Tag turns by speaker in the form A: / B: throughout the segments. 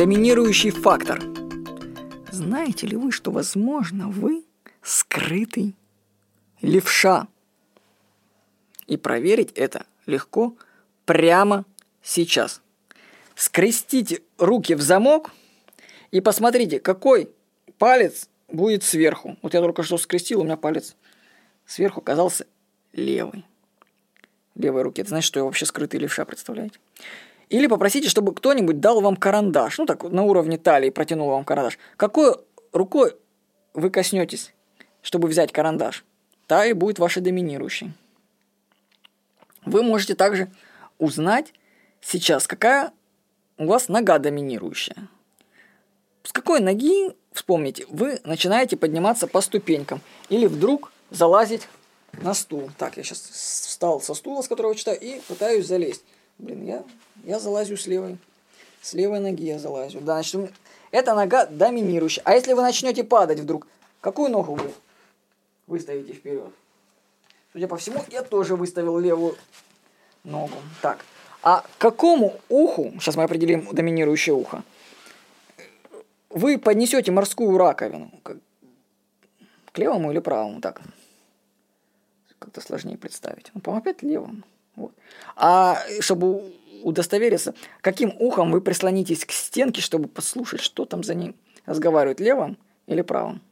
A: Доминирующий фактор. Знаете ли вы, что, возможно, вы скрытый левша? И проверить это легко прямо сейчас. Скрестите руки в замок и посмотрите, какой палец будет сверху. Вот я только что скрестил, у меня палец сверху оказался левый. Левой руки. Это значит, что я вообще скрытый левша, представляете? Или попросите, чтобы кто-нибудь дал вам карандаш. Ну, так на уровне талии протянул вам карандаш. Какой рукой вы коснетесь, чтобы взять карандаш? Та и будет ваша доминирующей. Вы можете также узнать сейчас, какая у вас нога доминирующая. С какой ноги, вспомните, вы начинаете подниматься по ступенькам или вдруг залазить на стул. Так, я сейчас встал со стула, с которого читаю, и пытаюсь залезть. Блин, я, я залазю с левой. С левой ноги я залазю. Да, значит, эта нога доминирующая. А если вы начнете падать вдруг, какую ногу вы выставите вперед? Судя по всему, я тоже выставил левую ногу. Так, а какому уху, сейчас мы определим доминирующее ухо, вы поднесете морскую раковину? К левому или правому? Так, как-то сложнее представить. Ну, по-моему, опять левому. Вот. А чтобы удостовериться, каким ухом вы прислонитесь к стенке, чтобы послушать, что там за ним разговаривают, левым или правым.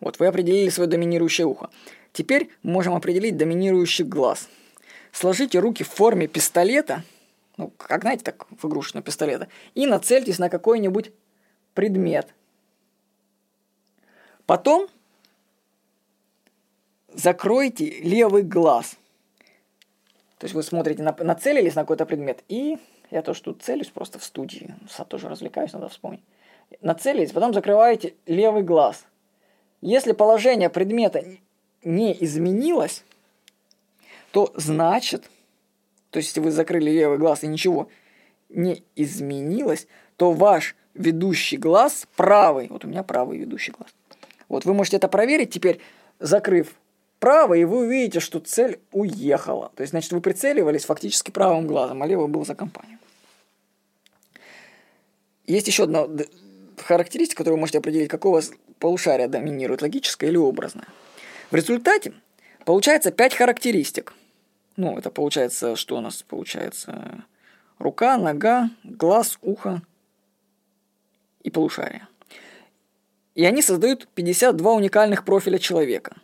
A: Вот, вы определили свое доминирующее ухо. Теперь можем определить доминирующий глаз. Сложите руки в форме пистолета, ну, как знаете, так в игрушечного пистолета, и нацельтесь на какой-нибудь предмет. Потом закройте левый глаз. То есть вы смотрите, на, нацелились на какой-то предмет, и я тоже тут целюсь просто в студии, тоже развлекаюсь, надо вспомнить. Нацелились, потом закрываете левый глаз. Если положение предмета не изменилось, то значит, то есть если вы закрыли левый глаз и ничего не изменилось, то ваш ведущий глаз правый, вот у меня правый ведущий глаз. Вот вы можете это проверить теперь, закрыв право, и вы увидите, что цель уехала. То есть, значит, вы прицеливались фактически правым глазом, а левый был за компанию. Есть еще одна характеристика, которую вы можете определить, какого полушария доминирует, логическое или образное. В результате получается 5 характеристик. Ну, это получается, что у нас получается? Рука, нога, глаз, ухо и полушарие. И они создают 52 уникальных профиля человека –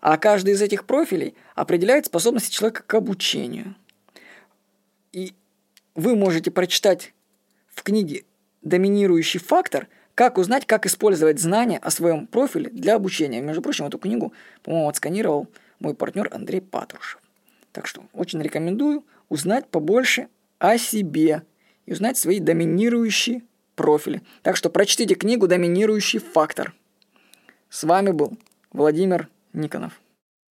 A: а каждый из этих профилей определяет способности человека к обучению. И вы можете прочитать в книге «Доминирующий фактор», как узнать, как использовать знания о своем профиле для обучения. Между прочим, эту книгу, по-моему, отсканировал мой партнер Андрей Патрушев. Так что очень рекомендую узнать побольше о себе и узнать свои доминирующие профили. Так что прочтите книгу «Доминирующий фактор». С вами был Владимир Никонов.